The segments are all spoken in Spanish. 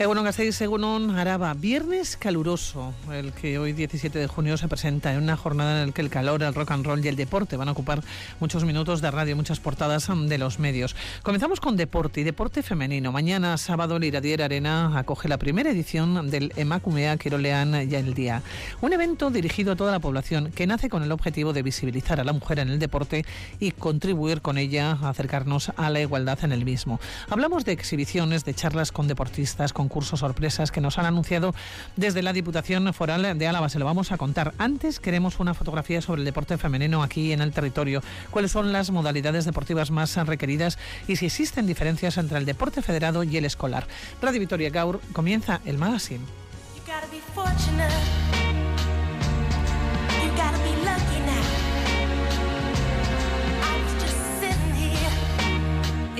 Egunon Gasteiz, Egunon Araba. Viernes caluroso, el que hoy 17 de junio se presenta en una jornada en la que el calor, el rock and roll y el deporte van a ocupar muchos minutos de radio, muchas portadas de los medios. Comenzamos con deporte y deporte femenino. Mañana, sábado, el Iradier Arena acoge la primera edición del Emacumea Quirolean Ya el Día. Un evento dirigido a toda la población que nace con el objetivo de visibilizar a la mujer en el deporte y contribuir con ella a acercarnos a la igualdad en el mismo. Hablamos de exhibiciones, de charlas con deportistas, con concursos sorpresas que nos han anunciado desde la Diputación Foral de Álava. Se lo vamos a contar. Antes queremos una fotografía sobre el deporte femenino aquí en el territorio. ¿Cuáles son las modalidades deportivas más requeridas y si existen diferencias entre el deporte federado y el escolar? Radio Victoria Gaur comienza el magazine.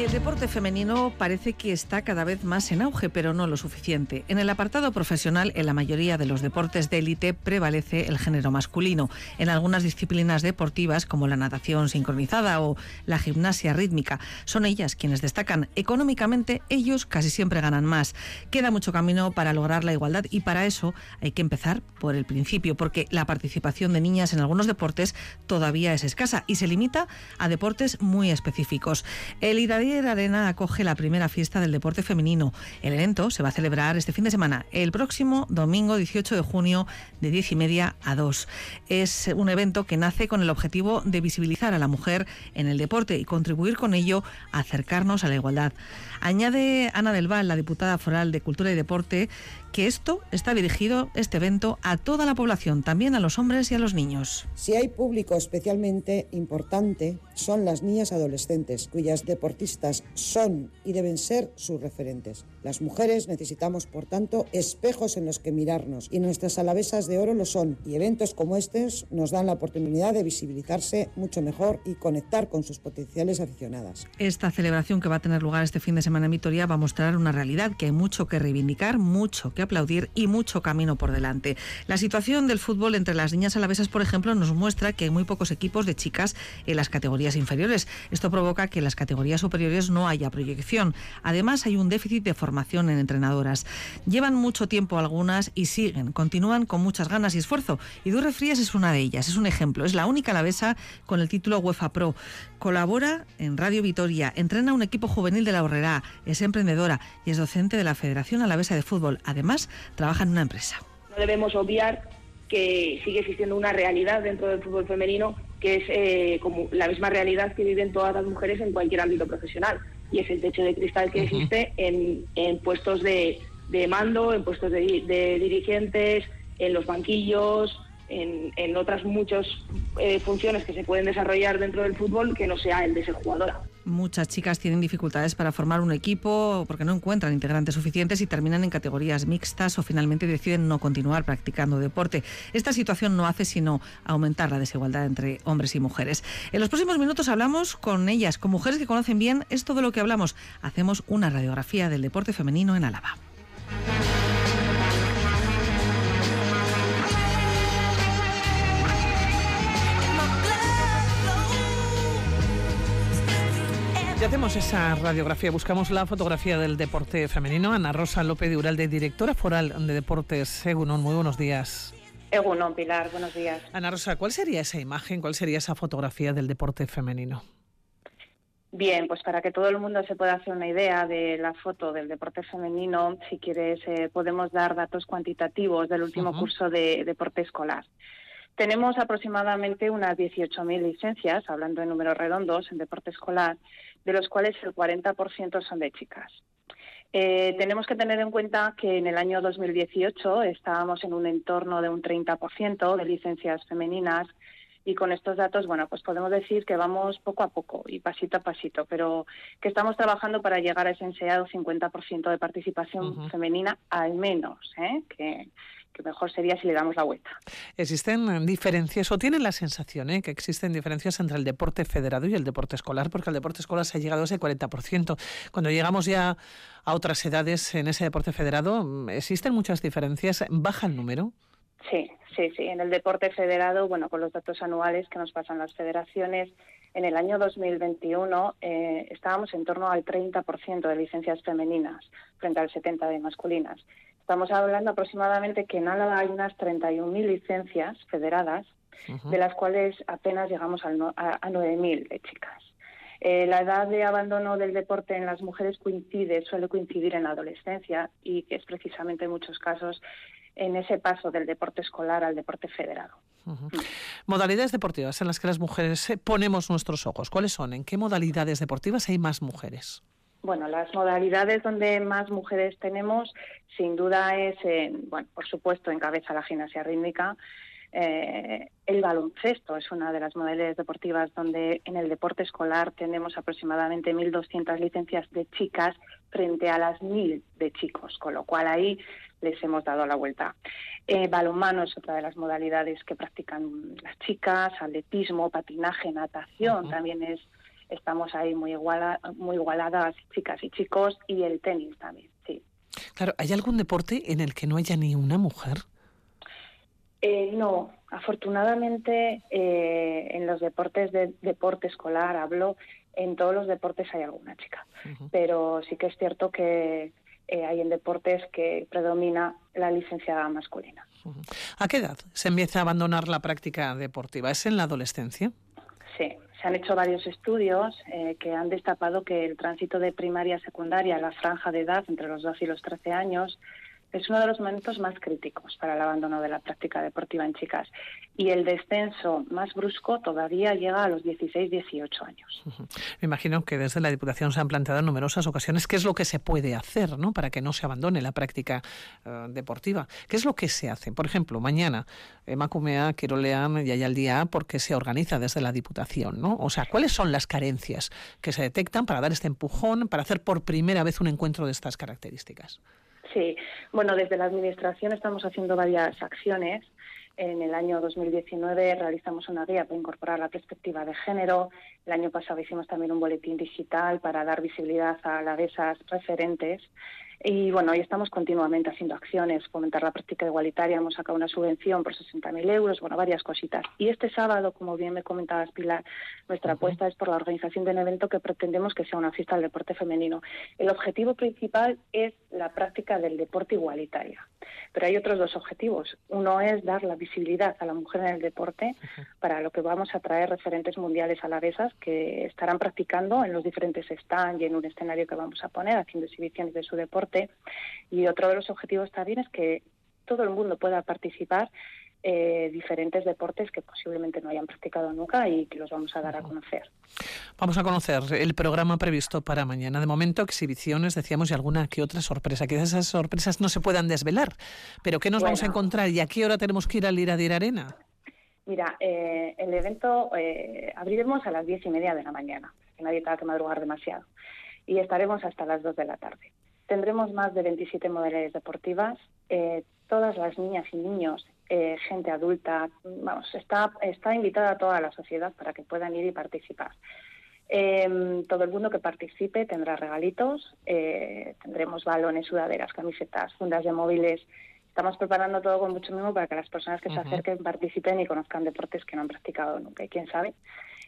El deporte femenino parece que está cada vez más en auge, pero no lo suficiente. En el apartado profesional, en la mayoría de los deportes de élite prevalece el género masculino. En algunas disciplinas deportivas, como la natación sincronizada o la gimnasia rítmica, son ellas quienes destacan. Económicamente, ellos casi siempre ganan más. Queda mucho camino para lograr la igualdad y para eso hay que empezar por el principio, porque la participación de niñas en algunos deportes todavía es escasa y se limita a deportes muy específicos. El Arena acoge la primera fiesta del deporte femenino. El evento se va a celebrar este fin de semana, el próximo domingo 18 de junio, de 10 y media a 2. Es un evento que nace con el objetivo de visibilizar a la mujer en el deporte y contribuir con ello a acercarnos a la igualdad. Añade Ana del Val, la diputada foral de Cultura y Deporte, que esto está dirigido, este evento, a toda la población, también a los hombres y a los niños. Si hay público especialmente importante, son las niñas adolescentes, cuyas deportistas son y deben ser sus referentes. Las mujeres necesitamos, por tanto, espejos en los que mirarnos y nuestras alavesas de oro lo son. Y eventos como estos nos dan la oportunidad de visibilizarse mucho mejor y conectar con sus potenciales aficionadas. Esta celebración que va a tener lugar este fin de semana en Vitoria va a mostrar una realidad que hay mucho que reivindicar, mucho que aplaudir y mucho camino por delante. La situación del fútbol entre las niñas alavesas, por ejemplo, nos muestra que hay muy pocos equipos de chicas en las categorías inferiores. Esto provoca que en las categorías superiores no haya proyección. Además, hay un déficit de formación en entrenadoras. Llevan mucho tiempo algunas y siguen, continúan con muchas ganas y esfuerzo. Y Durre Frías es una de ellas, es un ejemplo. Es la única alavesa con el título UEFA Pro. Colabora en Radio Vitoria, entrena un equipo juvenil de la Horrera, es emprendedora y es docente de la Federación Alavesa de Fútbol. Además, trabaja en una empresa. No debemos obviar que sigue existiendo una realidad dentro del fútbol femenino que es eh, como la misma realidad que viven todas las mujeres en cualquier ámbito profesional y es el techo de cristal que existe en, en, puestos de, de, mando, en puestos de, de dirigentes, en los banquillos, en, en otras muchas eh, funciones que se pueden desarrollar dentro del fútbol que no sea el de ser jugadora. Muchas chicas tienen dificultades para formar un equipo porque no encuentran integrantes suficientes y terminan en categorías mixtas o finalmente deciden no continuar practicando deporte. Esta situación no hace sino aumentar la desigualdad entre hombres y mujeres. En los próximos minutos hablamos con ellas, con mujeres que conocen bien esto de lo que hablamos. Hacemos una radiografía del deporte femenino en Álava. Hacemos esa radiografía, buscamos la fotografía del deporte femenino. Ana Rosa López de Uralde, directora foral de Deportes Egunon. Muy buenos días. Egunon, Pilar, buenos días. Ana Rosa, ¿cuál sería esa imagen, cuál sería esa fotografía del deporte femenino? Bien, pues para que todo el mundo se pueda hacer una idea de la foto del deporte femenino, si quieres, eh, podemos dar datos cuantitativos del último curso de deporte escolar. Tenemos aproximadamente unas 18.000 licencias, hablando en números redondos, en deporte escolar, de los cuales el 40% son de chicas. Eh, tenemos que tener en cuenta que en el año 2018 estábamos en un entorno de un 30% de licencias femeninas y con estos datos, bueno, pues podemos decir que vamos poco a poco y pasito a pasito, pero que estamos trabajando para llegar a ese enseñado 50% de participación femenina al menos, ¿eh? que, que mejor sería si le damos la vuelta. ¿Existen diferencias o tienen la sensación ¿eh? que existen diferencias entre el deporte federado y el deporte escolar? Porque el deporte escolar se ha llegado a ese 40%. Cuando llegamos ya a otras edades en ese deporte federado, ¿existen muchas diferencias? ¿Baja el número? Sí, sí, sí. En el deporte federado, bueno, con los datos anuales que nos pasan las federaciones, en el año 2021 eh, estábamos en torno al 30% de licencias femeninas frente al 70% de masculinas. Estamos hablando aproximadamente que en Álava hay unas 31.000 licencias federadas, de las cuales apenas llegamos a, 9.000 de chicas. Eh, la edad de abandono del deporte en las mujeres coincide, suele coincidir en la adolescencia y que es precisamente en muchos casos en ese paso del deporte escolar al deporte federado. Modalidades deportivas en las que las mujeres eh, ponemos nuestros ojos. ¿Cuáles son? ¿En qué modalidades deportivas hay más mujeres? Bueno, las modalidades donde más mujeres tenemos, sin duda es, bueno, por supuesto, encabeza la gimnasia rítmica, eh, el baloncesto es una de las modalidades deportivas donde en el deporte escolar tenemos aproximadamente 1.200 licencias de chicas frente a las 1.000 de chicos, con lo cual ahí les hemos dado la vuelta. Eh, balonmano es otra de las modalidades que practican las chicas, atletismo, patinaje, natación, también es estamos ahí muy muy igualadas chicas y chicos y el tenis también, sí. Claro, ¿hay algún deporte en el que no haya ni una mujer? Eh, no, afortunadamente eh, en los deportes de deporte escolar hablo, en todos los deportes hay alguna chica, pero sí que es cierto que eh, hay en deportes que predomina la licenciada masculina. ¿A qué edad se empieza a abandonar la práctica deportiva? ¿Es en la adolescencia? Sí, se han hecho varios estudios que han destapado que el tránsito de primaria a secundaria, la franja de edad entre los 12 y los 13 años, es uno de los momentos más críticos para el abandono de la práctica deportiva en chicas. Y el descenso más brusco todavía llega a los 16-18 años. Me imagino que desde la Diputación se han planteado en numerosas ocasiones qué es lo que se puede hacer ¿no? para que no se abandone la práctica eh, deportiva. ¿Qué es lo que se hace? Por ejemplo, mañana Macumea, Quirolean y al día porque se organiza desde la Diputación. ¿no? O sea, ¿cuáles son las carencias que se detectan para dar este empujón, para hacer por primera vez un encuentro de estas características? Sí, bueno, desde la Administración estamos haciendo varias acciones. En el año 2019 realizamos una guía para incorporar la perspectiva de género. El año pasado hicimos también un boletín digital para dar visibilidad a las esas referentes. Y bueno, hoy estamos continuamente haciendo acciones, fomentar la práctica igualitaria, hemos sacado una subvención por 60.000 euros, bueno, varias cositas. Y este sábado, como bien me comentabas, Pilar, nuestra apuesta es por la organización de un evento que pretendemos que sea una fiesta del deporte femenino. El objetivo principal es la práctica del deporte igualitaria. Pero hay otros dos objetivos. Uno es dar la visibilidad a la mujer en el deporte, para lo que vamos a traer referentes mundiales alavesas que estarán practicando en los diferentes stands y en un escenario que vamos a poner, haciendo exhibiciones de su deporte. Y otro de los objetivos también es que todo el mundo pueda participar eh, diferentes deportes que posiblemente no hayan practicado nunca y que los vamos a dar a conocer. Vamos a conocer el programa previsto para mañana. De momento, exhibiciones, decíamos, y alguna que otra sorpresa. Quizás esas sorpresas no se puedan desvelar, pero ¿qué nos vamos a encontrar y a qué hora tenemos que ir al Iradir Arena? Mira, eh, el evento eh, abriremos a las diez y media de la mañana, que nadie tenga que madrugar demasiado, y estaremos hasta las dos de la tarde. Tendremos más de 27 modalidades deportivas. Eh, todas las niñas y niños eh, gente adulta, vamos, está, está invitada a toda la sociedad para que puedan ir y participar. Em, todo el mundo que participe tendrá regalitos, eh, tendremos balones, sudaderas, camisetas, fundas de móviles. Estamos preparando todo con mucho mimo para que las personas que se acerquen participen y conozcan deportes que no han practicado nunca. Y quién sabe,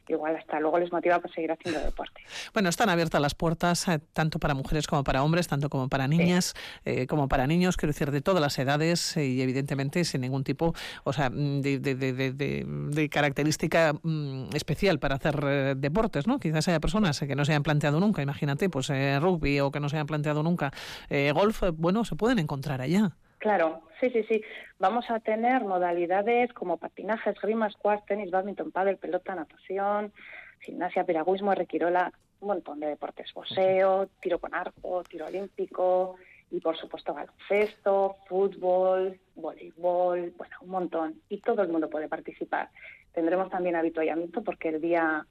igual hasta luego les motiva para seguir haciendo deporte. Bueno, están abiertas las puertas eh, tanto para mujeres como para hombres, tanto como para niñas, eh, como para niños, quiero decir, de todas las edades eh, y evidentemente sin ningún tipo, o sea, mm, de, de, característica mm, especial para hacer deportes, ¿no? Quizás haya personas que no se hayan planteado nunca, imagínate, pues rugby o que no se hayan planteado nunca golf, bueno, se pueden encontrar allá. Claro, sí, sí, sí. Vamos a tener modalidades como patinaje, esgrima, squash, tenis, badminton, pádel, pelota, natación, gimnasia, piragüismo, requirola, un montón de deportes, boxeo, tiro con arco, tiro olímpico y por supuesto baloncesto, fútbol, voleibol, bueno, un montón. Y todo el mundo puede participar. Tendremos también habituallamiento porque el día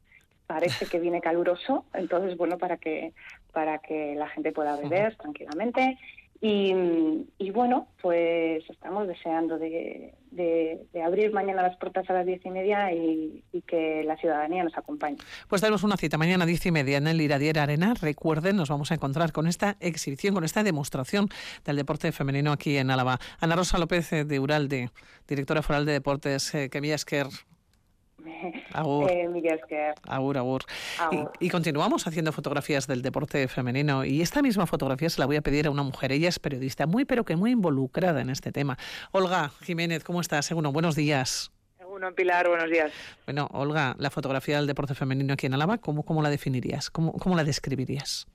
parece que viene caluroso, entonces bueno, para que para que la gente pueda beber tranquilamente y, bueno, pues estamos deseando de, abrir mañana las puertas a las diez y media y, que la ciudadanía nos acompañe. Pues tenemos una cita mañana a diez y media en el Iradier Arena. Recuerden, nos vamos a encontrar con esta exhibición, con esta demostración del deporte femenino aquí en Álava. Ana Rosa López eh, de Uralde, directora foral de deportes, eh, que Agur. Eh, agur, agur. Y, continuamos haciendo fotografías del deporte femenino. Y esta misma fotografía se la voy a pedir a una mujer. Ella es periodista, muy pero que muy involucrada en este tema. Olga Jiménez, ¿cómo estás? Seguro, buenos días. Seguro, Pilar, buenos días. Bueno, Olga, la fotografía del deporte femenino aquí en Álava, ¿cómo, cómo la definirías? ¿Cómo, cómo la describirías?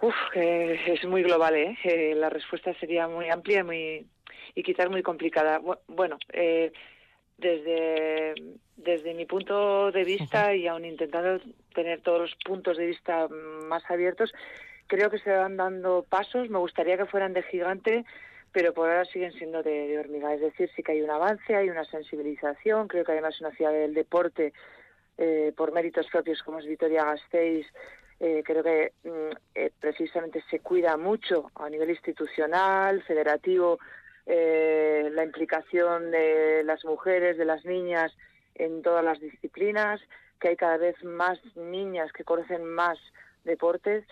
Uf, es muy global, ¿eh? ¿eh? La respuesta sería muy amplia muy, y quizás muy complicada. Bueno, eh, desde, desde mi punto de vista y aun intentando tener todos los puntos de vista más abiertos, creo que se van dando pasos. Me gustaría que fueran de gigante, pero por ahora siguen siendo de, hormiga. Es decir, sí que hay un avance, hay una sensibilización. Creo que además una ciudad del deporte, eh, por méritos propios como es Vitoria-Gasteiz, eh, creo que mm, eh, precisamente se cuida mucho a nivel institucional, federativo, eh, la implicación de las mujeres, de las niñas en todas las disciplinas, que hay cada vez más niñas que conocen más deportes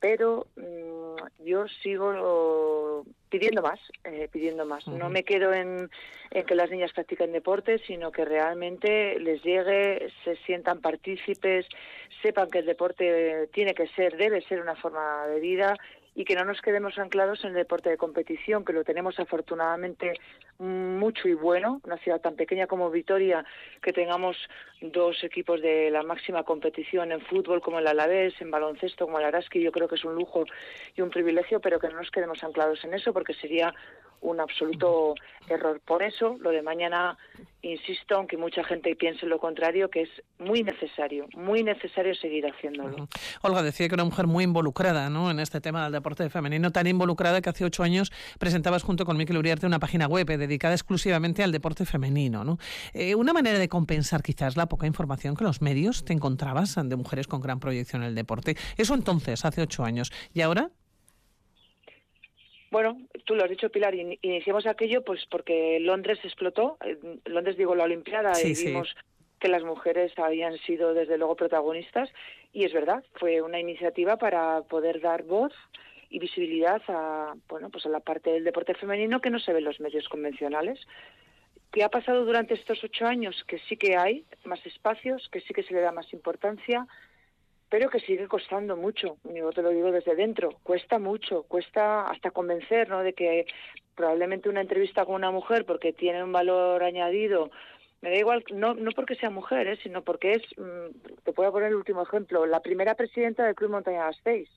pero mm, yo sigo pidiendo más, eh, pidiendo más. No me quedo en, que las niñas practiquen deporte, sino que realmente les llegue, se sientan partícipes, sepan que el deporte tiene que ser, debe ser una forma de vida y que no nos quedemos anclados en el deporte de competición, que lo tenemos afortunadamente mucho y bueno, una ciudad tan pequeña como Vitoria, que tengamos dos equipos de la máxima competición en fútbol como el Alavés, en baloncesto como el Araski, yo creo que es un lujo y un privilegio, pero que no nos quedemos anclados en eso porque sería un absoluto error. Por eso, lo de mañana, insisto, aunque mucha gente piense lo contrario, que es muy necesario, muy necesario seguir haciéndolo. Olga decía que una mujer muy involucrada ¿no? en este tema del deporte femenino, tan involucrada que hace ocho años presentabas junto con Miquel Uriarte una página web dedicada exclusivamente al deporte femenino. ¿no? Eh, una manera de compensar quizás la poca información que los medios te encontrabas de mujeres con gran proyección en el deporte. Eso entonces, hace ocho años. ¿Y ahora? Bueno, tú lo has dicho, Pilar, iniciamos aquello pues porque Londres explotó, Londres digo la Olimpiada, y vimos que las mujeres habían sido desde luego protagonistas y es verdad, fue una iniciativa para poder dar voz y visibilidad a bueno pues a la parte del deporte femenino que no se ve en los medios convencionales. ¿Qué ha pasado durante estos ocho años? Que sí que hay más espacios, que sí que se le da más importancia, pero que sigue costando mucho. Yo te lo digo desde dentro, cuesta mucho, cuesta hasta convencer, ¿no? De que probablemente una entrevista con una mujer, porque tiene un valor añadido, me da igual, no, no porque sea mujer, ¿eh? sino porque es, mm, te puedo poner el último ejemplo, la primera presidenta del Club Montaña Gasteiz,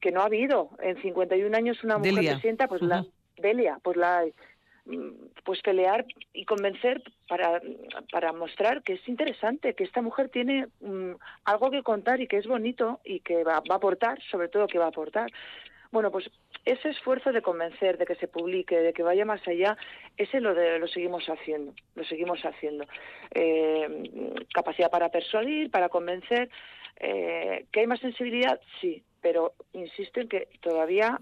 que no ha habido en 51 años una mujer presidenta, pues la Delia, pues la pues pelear y convencer para, para mostrar que es interesante, que esta mujer tiene mm, algo que contar y que es bonito y que va, va, a aportar, sobre todo que va a aportar. Bueno, pues ese esfuerzo de convencer, de que se publique, de que vaya más allá, ese lo, de, lo seguimos haciendo, lo seguimos haciendo. Eh, capacidad para persuadir, para convencer. Eh, ¿Que hay más sensibilidad? Sí, pero insisto en que todavía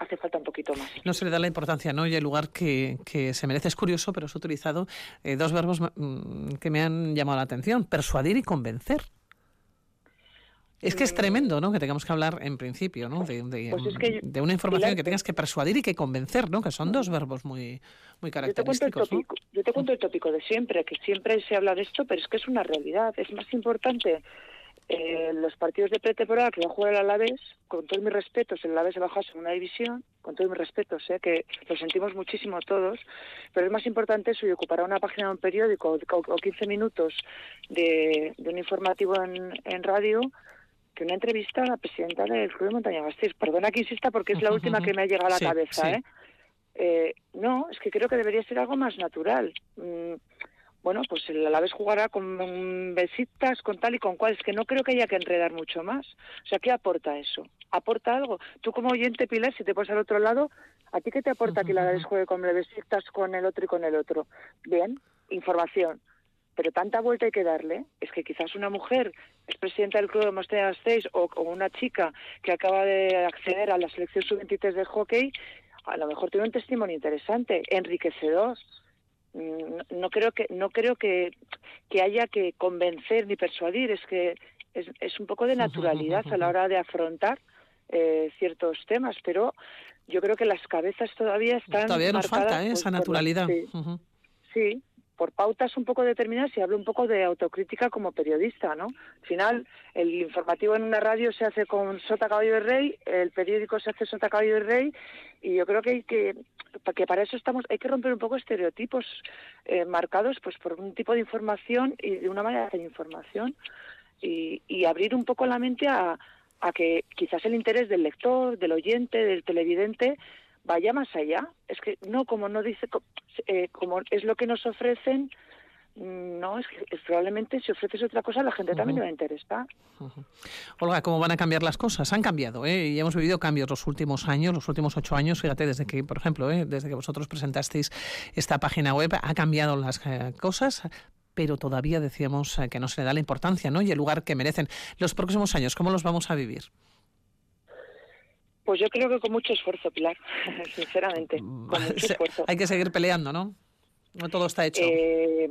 hace falta un poquito más. No se le da la importancia ¿no? y el lugar que, que se merece. Es curioso, pero has utilizado eh, dos verbos mm, que me han llamado la atención, persuadir y convencer. Es que es mm. tremendo, ¿no? Que tengamos que hablar en principio, ¿no? De, de, pues una información que tengas que persuadir y que convencer, ¿no? Que son dos verbos muy, muy característicos. Yo te cuento el tópico de siempre, que siempre se habla de esto, pero es que es una realidad. Es más importante eh, los partidos de pretemporada que va a jugar el Alavés, con todos mis respetos, el Alavés se bajó a segunda división, con todos mis respetos, eh, que lo sentimos muchísimo todos, pero es más importante eso y ocupará una página de un periódico o, 15 minutos de, un informativo en, radio que una entrevista a la presidenta del Club de Montaña Gasteiz. Perdona que insista porque es la última que me ha llegado a la cabeza. ¿eh? ¿eh? no, es que creo que debería ser algo más natural. Mm, bueno, pues el Alavés jugará con besitas, con tal y con cual. Es que no creo que haya que enredar mucho más. O sea, ¿qué aporta eso? ¿Aporta algo? Tú como oyente, Pilar, si te pones al otro lado, ¿a ti qué te aporta que el Alavés juegue con besitas con el otro y con el otro? Bien, información. Pero tanta vuelta hay que darle. Es que quizás una mujer es presidenta del Club de Mostras 6 o, o una chica que acaba de acceder a la selección sub-23 de hockey, a lo mejor tiene un testimonio interesante, enriquecedor no creo que no creo que, que haya que convencer ni persuadir es que es, es un poco de naturalidad a la hora de afrontar eh, ciertos temas pero yo creo que las cabezas todavía están todavía nos falta ¿eh? esa naturalidad sí, por pautas un poco determinadas y hablo un poco de autocrítica como periodista, ¿no? Al final, el informativo en una radio se hace con Sota Caballo de Rey, el periódico se hace Sota Caballo de Rey, y yo creo que hay que, que para eso estamos, hay que romper un poco estereotipos eh, marcados pues por un tipo de información y de una manera de información y, y abrir un poco la mente a, a que quizás el interés del lector, del oyente, del televidente vaya más allá. Es que no, como no dice, eh, como es lo que nos ofrecen, no, es que probablemente si ofreces otra cosa la gente también le va a interesar. Olga, ¿cómo van a cambiar las cosas? Han cambiado, ¿eh? Y hemos vivido cambios los últimos años, los últimos ocho años, fíjate, desde que, por ejemplo, ¿eh? desde que vosotros presentasteis esta página web, ha cambiado las eh, cosas, pero todavía decíamos eh, que no se le da la importancia ¿no? y el lugar que merecen. Los próximos años, ¿cómo los vamos a vivir? Pues yo creo que con mucho esfuerzo, Pilar, sinceramente. Con mucho esfuerzo. Hay que seguir peleando, ¿no? No todo está hecho. Eh,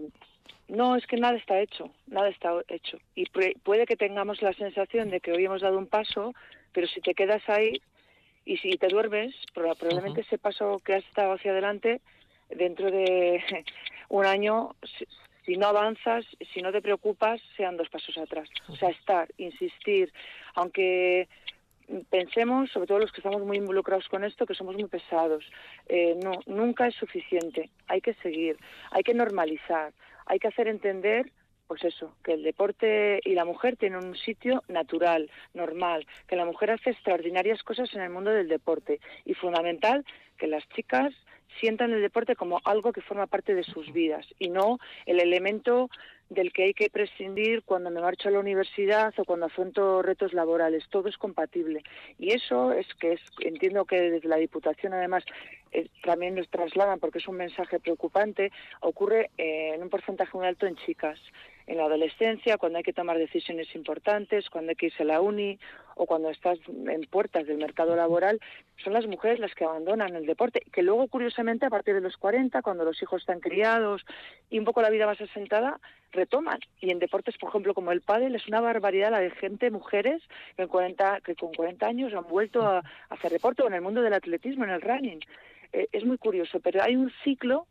no, es que nada está hecho, nada está hecho. Y puede que tengamos la sensación de que hoy hemos dado un paso, pero si te quedas ahí y si te duermes, probablemente ese paso que has estado hacia adelante, dentro de un año, si no avanzas, si no te preocupas, sean dos pasos atrás. O sea, estar, insistir, aunque pensemos, sobre todo los que estamos muy involucrados con esto, que somos muy pesados. Eh, no, nunca es suficiente. Hay que seguir, hay que normalizar, hay que hacer entender, pues eso, que el deporte y la mujer tienen un sitio natural, normal, que la mujer hace extraordinarias cosas en el mundo del deporte. Y fundamental que las chicas sientan el deporte como algo que forma parte de sus vidas y no el elemento del que hay que prescindir cuando me marcho a la universidad o cuando afronto retos laborales. Todo es compatible. Y eso es que es, entiendo que desde la Diputación además eh, también nos trasladan porque es un mensaje preocupante, ocurre eh, en un porcentaje muy alto en chicas en la adolescencia, cuando hay que tomar decisiones importantes, cuando hay que irse a la uni o cuando estás en puertas del mercado laboral, son las mujeres las que abandonan el deporte, que luego, curiosamente, a partir de los 40, cuando los hijos están criados y un poco la vida más asentada, retoman. Y en deportes, por ejemplo, como el pádel, es una barbaridad la de gente, mujeres, que, en 40, que con 40 años han vuelto a, hacer deporte o en el mundo del atletismo, en el running. Eh, es muy curioso, pero hay un ciclo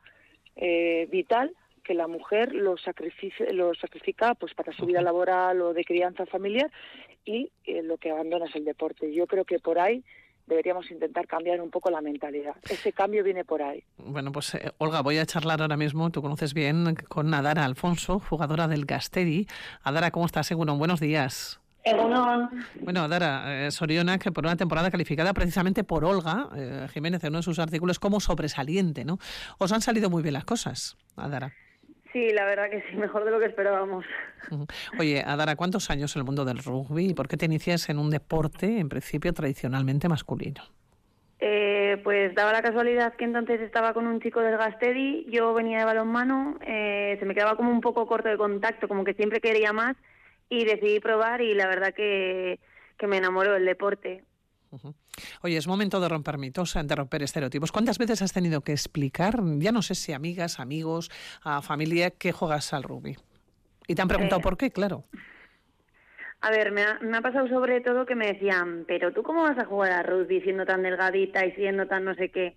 eh, vital que la mujer lo sacrifica, lo sacrifica pues para su vida laboral o de crianza familiar y eh, lo que abandona es el deporte. Yo creo que por ahí deberíamos intentar cambiar un poco la mentalidad. Ese cambio viene por ahí. Bueno, pues eh, Olga, voy a charlar ahora mismo, tú conoces bien, con Adara Alfonso, jugadora del Gasteri. Adara, ¿cómo estás? Seguro, buenos días. Bueno, Adara eh, Soriona, que por una temporada calificada precisamente por Olga Jiménez en uno de sus artículos como sobresaliente, ¿no? Os han salido muy bien las cosas, Adara. Sí, la verdad que sí, mejor de lo que esperábamos. Oye, Adara, ¿cuántos años en el mundo del rugby y por qué te inicias en un deporte, en principio, tradicionalmente masculino? Eh, pues daba la casualidad que entonces estaba con un chico del Gastedi, yo venía de balonmano, eh, se me quedaba como un poco corto de contacto, como que siempre quería más y decidí probar y la verdad que, que me enamoró del deporte. Oye, es momento de romper mitos, de romper estereotipos. ¿Cuántas veces has tenido que explicar, ya no sé si amigas, amigos, a familia, que juegas al rugby? Y te han preguntado eh, por qué, claro. A ver, me ha, me ha, pasado sobre todo que me decían, pero tú cómo vas a jugar al rugby siendo tan delgadita y siendo tan no sé qué.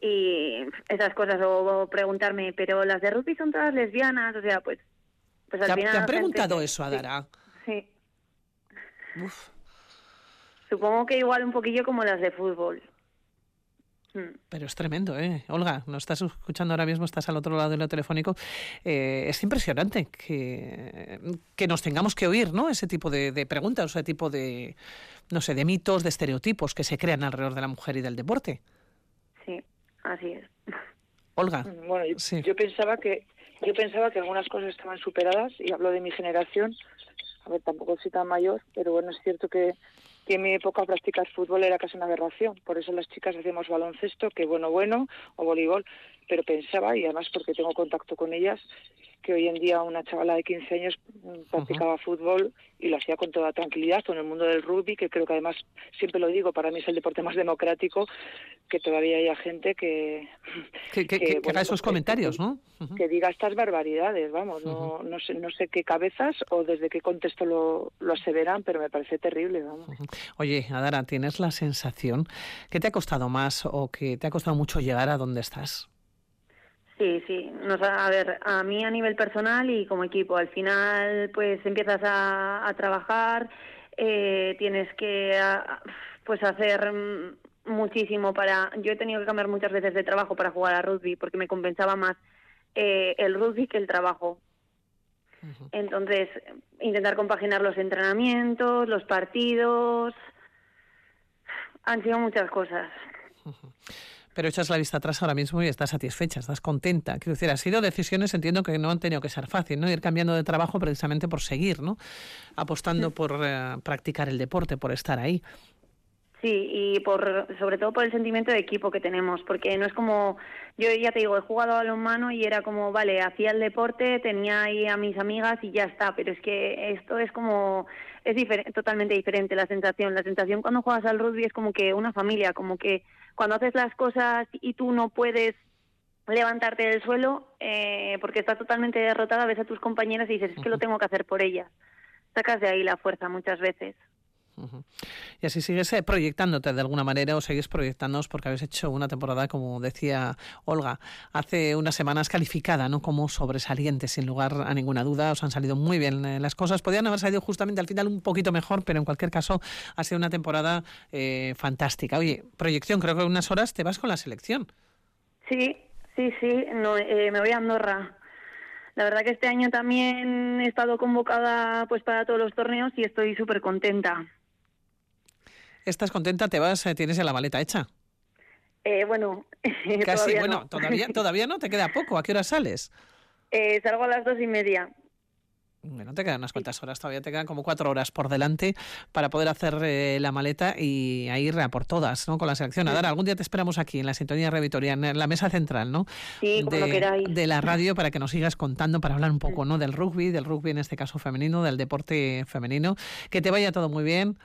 Y esas cosas, o, preguntarme, pero las de rugby son todas lesbianas, o sea, pues... pues al ¿Te, final, ¿Te han preguntado eso, Adara? Sí. sí. Uf. Supongo que igual un poquillo como las de fútbol. Hmm. Pero es tremendo, ¿eh? Olga, nos estás escuchando ahora mismo, estás al otro lado del telefónico. Eh, es impresionante que, que nos tengamos que oír, ¿no? Ese tipo de, de, preguntas, ese tipo de, no sé, de mitos, de estereotipos que se crean alrededor de la mujer y del deporte. Sí, así es. Olga. Bueno, yo, yo pensaba que yo pensaba que algunas cosas estaban superadas y hablo de mi generación. A ver, tampoco soy tan mayor, pero bueno, es cierto que que en mi época practicar fútbol era casi una aberración. Por eso las chicas hacíamos baloncesto, que bueno, bueno, o voleibol. Pero pensaba, y además porque tengo contacto con ellas, que hoy en día una chavala de 15 años practicaba fútbol y lo hacía con toda tranquilidad, con el mundo del rugby, que creo que además, siempre lo digo, para mí es el deporte más democrático, que todavía haya gente que... Que, haga esos comentarios, ¿no? Que diga estas barbaridades, vamos, no, no, sé, no sé qué cabezas o desde qué contexto lo, lo aseveran, pero me parece terrible, vamos. Oye, Adara, ¿tienes la sensación que te ha costado más o que te ha costado mucho llegar a donde estás? Sí, sí. Nos, a ver, a mí a nivel personal y como equipo, al final pues empiezas a, trabajar, eh, tienes que pues hacer muchísimo para... Yo he tenido que cambiar muchas veces de trabajo para jugar a rugby porque me compensaba más eh, el rugby que el trabajo. Entonces, intentar compaginar los entrenamientos, los partidos, han sido muchas cosas pero echas la vista atrás ahora mismo y estás satisfecha, estás contenta. Quiero decir, ha sido decisiones, entiendo que no han tenido que ser fácil, ¿no? Ir cambiando de trabajo precisamente por seguir, ¿no? Apostando por eh, practicar el deporte, por estar ahí. Sí, y por, sobre todo por el sentimiento de equipo que tenemos, porque no es como, yo ya te digo, he jugado a balonmano y era como, vale, hacía el deporte, tenía ahí a mis amigas y ya está, pero es que esto es como, es totalmente diferente la sensación. La sensación cuando juegas al rugby es como que una familia, como que cuando haces las cosas y tú no puedes levantarte del suelo eh, porque estás totalmente derrotada, ves a tus compañeras y dices, es que lo tengo que hacer por ellas. Sacas de ahí la fuerza muchas veces. Y así sigues eh, proyectándote de alguna manera o seguís proyectándonos porque habéis hecho una temporada, como decía Olga, hace unas semanas calificada ¿no? como sobresaliente, sin lugar a ninguna duda. Os han salido muy bien eh, las cosas. Podían haber salido justamente al final un poquito mejor, pero en cualquier caso ha sido una temporada eh, fantástica. Oye, proyección, creo que en unas horas te vas con la selección. Sí, sí, sí. No, me voy a Andorra. La verdad que este año también he estado convocada pues para todos los torneos y estoy súper contenta. ¿Estás contenta? ¿Te vas? Eh, ¿Tienes la maleta hecha? Eh, bueno, casi. bueno, todavía, todavía no. Te queda poco. ¿A qué hora sales? Eh, salgo a las dos y media. Bueno, te quedan unas cuantas horas, todavía te quedan como cuatro horas por delante para poder hacer la maleta y ir a por todas, ¿no? Con la selección. A dar, algún día te esperamos aquí en la sintonía revitoria, en la mesa central, ¿no? Sí, como de, queráis. De la radio para que nos sigas contando, para hablar un poco, ¿no? Del rugby, del rugby en este caso femenino, del deporte femenino. Que te vaya todo muy bien.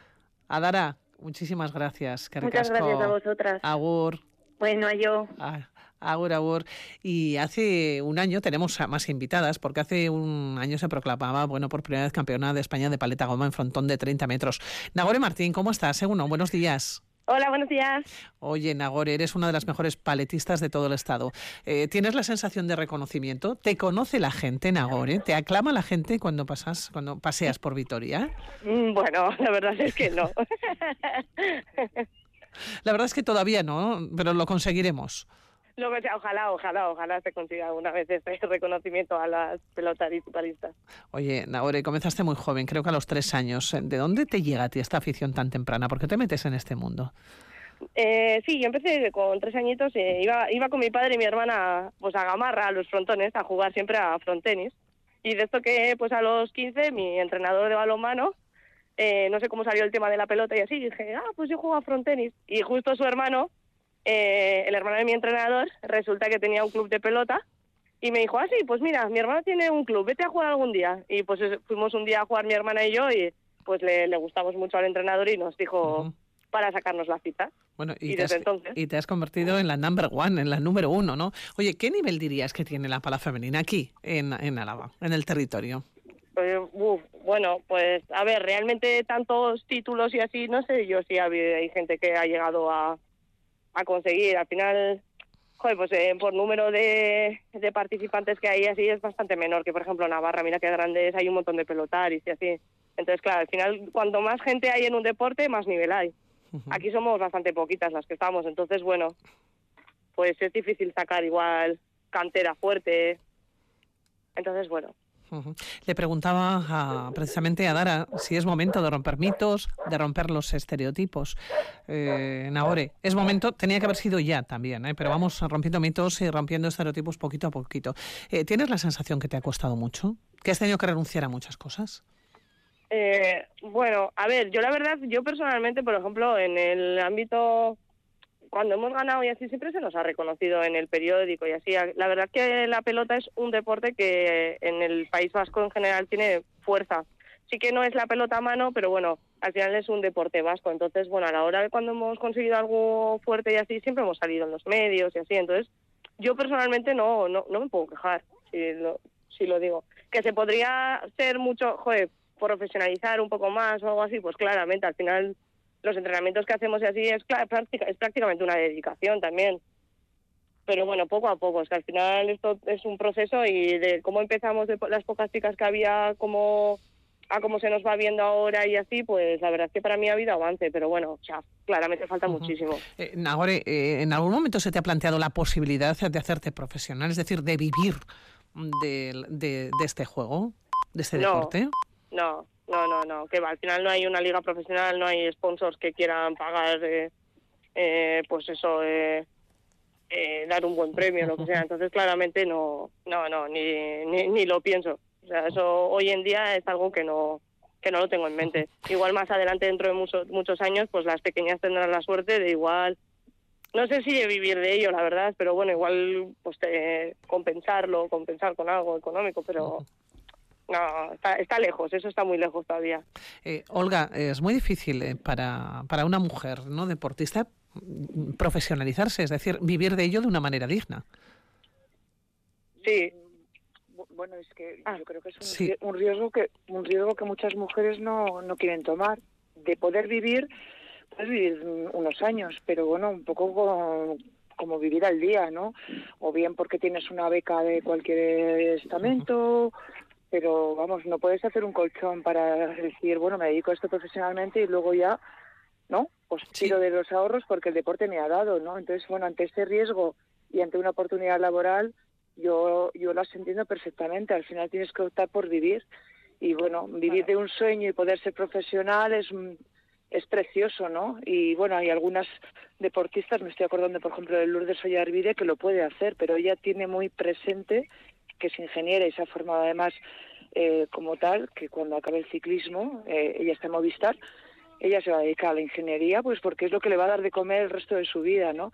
Adara, Muchísimas gracias. Muchas gracias a vosotras. Agur. Bueno, yo. Ah, agur, agur. Y hace un año tenemos más invitadas, porque hace un año se proclamaba, bueno, por primera vez campeona de España de paleta goma en frontón de 30 metros. Nagore Martín, ¿cómo estás? Según buenos días. Hola, buenos días. Oye, Nagore, eres una de las mejores paletistas de todo el estado. Eh, ¿Tienes la sensación de reconocimiento? ¿Te conoce la gente, Nagore? ¿Te aclama la gente cuando pasas, cuando paseas por Vitoria? Mm, bueno, la verdad es que no. La verdad es que todavía no, pero lo conseguiremos. Lo ojalá, ojalá, ojalá se consiga una vez este reconocimiento a las pelotas futbolistas. Oye, Nagore, comenzaste muy joven, creo que a los tres años. ¿De dónde te llega a ti esta afición tan temprana? ¿Por qué te metes en este mundo? Eh, sí, yo empecé con tres añitos, eh, iba, iba con mi padre y mi hermana pues a Gamarra, a los frontones, a jugar siempre a frontenis. Y de esto que pues a los 15 mi entrenador de balonmano, eh, no sé cómo salió el tema de la pelota y así, dije, ah, pues yo juego a frontenis. Y justo su hermano eh, el hermano de mi entrenador resulta que tenía un club de pelota y me dijo, ah, sí, pues mira, mi hermano tiene un club, vete a jugar algún día. Y pues fuimos un día a jugar mi hermana y yo y pues le, gustamos mucho al entrenador y nos dijo para sacarnos la cita. Bueno, y, desde te has, entonces... y te has convertido en la number one, en la número uno, ¿no? Oye, ¿qué nivel dirías que tiene la pala femenina aquí, en, en Álava, en el territorio? Pues, bueno, pues a ver, realmente tantos títulos y así, no sé yo si hay gente que ha llegado a, a conseguir. Al final, joder, pues eh, por número de, de, participantes que hay así es bastante menor que, por ejemplo, Navarra. Mira qué grande es, hay un montón de pelotaris y así. Entonces, claro, al final, cuanto más gente hay en un deporte, más nivel hay. Aquí somos bastante poquitas las que estamos, entonces, bueno, pues es difícil sacar igual cantera fuerte. Entonces, bueno, le preguntaba precisamente a Dara si es momento de romper mitos, de romper los estereotipos. Eh, Nahore, es momento, tenía que haber sido ya también, ¿eh? pero vamos rompiendo mitos y rompiendo estereotipos poquito a poquito. Eh, ¿Tienes la sensación que te ha costado mucho? ¿Que has tenido que renunciar a muchas cosas? Eh, bueno, a ver, yo la verdad, yo personalmente, por ejemplo, en el ámbito cuando hemos ganado y así siempre se nos ha reconocido en el periódico y así. La verdad que la pelota es un deporte que en el País Vasco en general tiene fuerza. Sí que no es la pelota a mano, pero bueno, al final es un deporte vasco. Entonces, bueno, a la hora de cuando hemos conseguido algo fuerte y así, siempre hemos salido en los medios y así. Entonces, yo personalmente no, no, no me puedo quejar, si lo, si lo digo. Que se podría ser mucho, joder, profesionalizar un poco más o algo así, pues claramente, al final los entrenamientos que hacemos y así es, es prácticamente una dedicación también. pero bueno, poco a poco, es que al final esto es un proceso y de cómo empezamos de las pocas chicas que había como a cómo se nos va viendo ahora y así, pues la verdad es que para mí ha habido avance, pero bueno, o sea, claramente falta muchísimo. Eh, Nagore, eh, ¿en algún momento se te ha planteado la posibilidad de hacerte profesional, es decir, de vivir de, de, este juego, de este deporte? No, no, no, no, que va, al final no hay una liga profesional, no hay sponsors que quieran pagar, eh, eh pues eso, eh, eh, dar un buen premio, lo que sea. Entonces, claramente no, no, no, ni, ni, ni lo pienso. O sea, eso hoy en día es algo que no que no lo tengo en mente. Igual más adelante, dentro de muchos muchos años, pues las pequeñas tendrán la suerte de igual, no sé si de vivir de ello, la verdad, pero bueno, igual pues compensarlo, compensar con algo económico, pero no, está, lejos, eso está muy lejos todavía. Eh, Olga, es muy difícil eh, para, para una mujer no deportista profesionalizarse, es decir, vivir de ello de una manera digna. Sí. Bueno, es que ah, yo creo que es un, riesgo que un riesgo que muchas mujeres no, no quieren tomar de poder vivir, puedes vivir unos años, pero bueno, un poco como, como vivir al día, ¿no? O bien porque tienes una beca de cualquier estamento, pero vamos, no puedes hacer un colchón para decir, bueno, me dedico a esto profesionalmente y luego ya ¿no? Pues tiro de los ahorros porque el deporte me ha dado, ¿no? Entonces, bueno, ante ese riesgo y ante una oportunidad laboral, yo, yo las entiendo perfectamente. Al final tienes que optar por vivir. Y bueno, vivir de un sueño y poder ser profesional es, es precioso, ¿no? Y bueno, hay algunas deportistas, me estoy acordando, por ejemplo, de Lourdes Ollarvide, que lo puede hacer, pero ella tiene muy presente que es ingeniera y se ha formado además eh, como tal, que cuando acabe el ciclismo, eh, ella está en Movistar, ella se va a dedicar a la ingeniería, pues porque es lo que le va a dar de comer el resto de su vida, ¿no?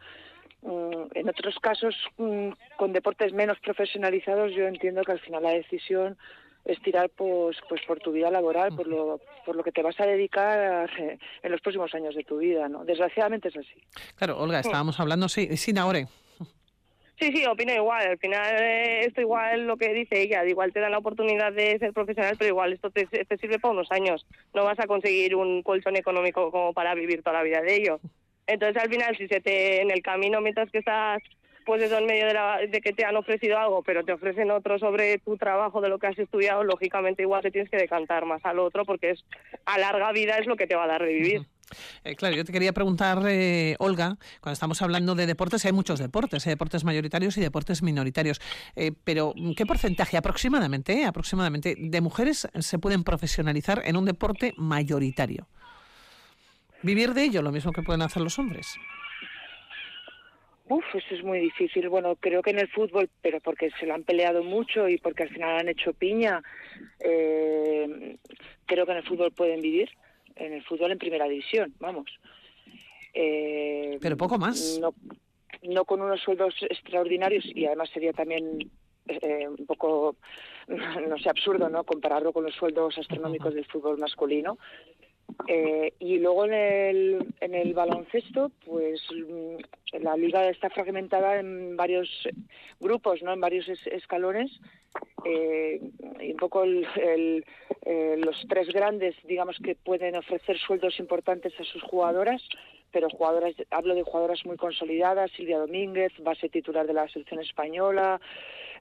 Mm, en otros casos, mm, con deportes menos profesionalizados, yo entiendo que al final la decisión es tirar pues pues por tu vida laboral, por lo por lo que te vas a dedicar en los próximos años de tu vida, ¿no? Desgraciadamente es así. Claro, Olga, estábamos hablando sí, sin ahora Sí, sí, opino igual. Al final, eh, esto igual lo que dice ella, igual te dan la oportunidad de ser profesional, pero igual esto te, sirve para unos años. No vas a conseguir un colchón económico como para vivir toda la vida de ello. Entonces, al final, si se te en el camino mientras que estás, pues eso en medio de, de que te han ofrecido algo, pero te ofrecen otro sobre tu trabajo, de lo que has estudiado, lógicamente igual te tienes que decantar más al otro porque es a larga vida es lo que te va a dar de vivir. Eh, claro, yo te quería preguntar, eh, Olga, cuando estamos hablando de deportes, hay muchos deportes, hay deportes mayoritarios y deportes minoritarios, eh, pero ¿qué porcentaje aproximadamente, aproximadamente de mujeres se pueden profesionalizar en un deporte mayoritario? ¿Vivir de ello lo mismo que pueden hacer los hombres? Uf, eso es muy difícil. Bueno, creo que en el fútbol, pero porque se lo han peleado mucho y porque al final han hecho piña, creo que en el fútbol pueden vivir en el fútbol en primera división, vamos. Eh, Pero poco más. No, no con unos sueldos extraordinarios y además sería también eh, un poco, no sé, absurdo, ¿no? Compararlo con los sueldos astronómicos del fútbol masculino. Eh, y luego en el, en el baloncesto, pues mm, la liga está fragmentada en varios grupos, ¿no? En varios escalones eh, y un poco el, eh, los tres grandes, digamos que pueden ofrecer sueldos importantes a sus jugadoras, pero jugadoras, hablo de jugadoras muy consolidadas, Silvia Domínguez, base titular de la selección española,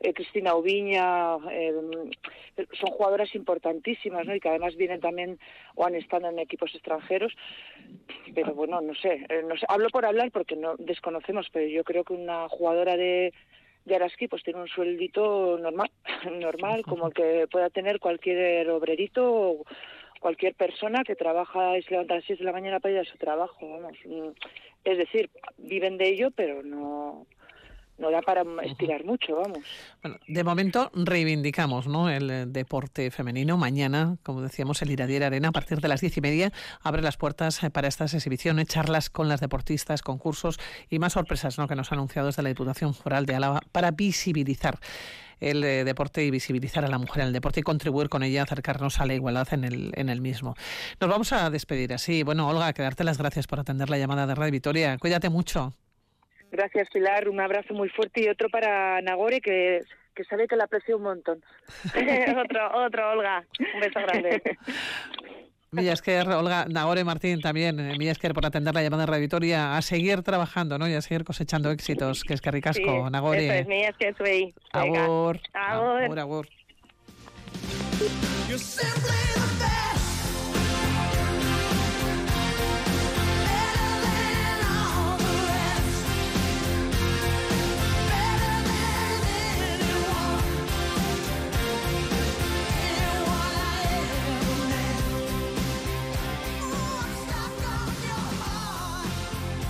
eh, Cristina Oviña, son jugadoras importantísimas, ¿no? Y que además vienen también o han estado en equipos extranjeros, pero bueno, no sé, no sé, hablo por hablar porque no desconocemos, pero yo creo que una jugadora de de Araski pues tiene un sueldito normal, normal como el que pueda tener cualquier obrerito o cualquier persona que trabaja y se levanta a las 6 de la mañana para ir a su trabajo, vamos. Mm, es decir, viven de ello, pero no no da para estirar mucho, vamos. Bueno, de momento reivindicamos ¿no? el eh, deporte femenino. Mañana, como decíamos, el Iradier Arena, a partir de las diez y media, abre las puertas eh, para estas exhibiciones, charlas con las deportistas, concursos y más sorpresas ¿no? que nos ha anunciado desde la Diputación Foral de Álava para visibilizar el eh, deporte y visibilizar a la mujer en el deporte y contribuir con ella a acercarnos a la igualdad en el, en el mismo. Nos vamos a despedir así. Bueno, Olga, que darte las gracias por atender la llamada de Radio Vitoria. Cuídate mucho. Gracias, Pilar. Un abrazo muy fuerte y otro para Nagore, que, que sabe que la aprecio un montón. otro, otro, Olga. Un beso grande. Millasker, Olga, Nagore Martín también, eh, Millasker por atender la llamada de Radio Vitoria, a seguir trabajando, ¿no? Y a seguir cosechando éxitos, que es que ricasco, Sí, Nagore. Eso es, Millasker, zuei. Venga. Agur. Agur.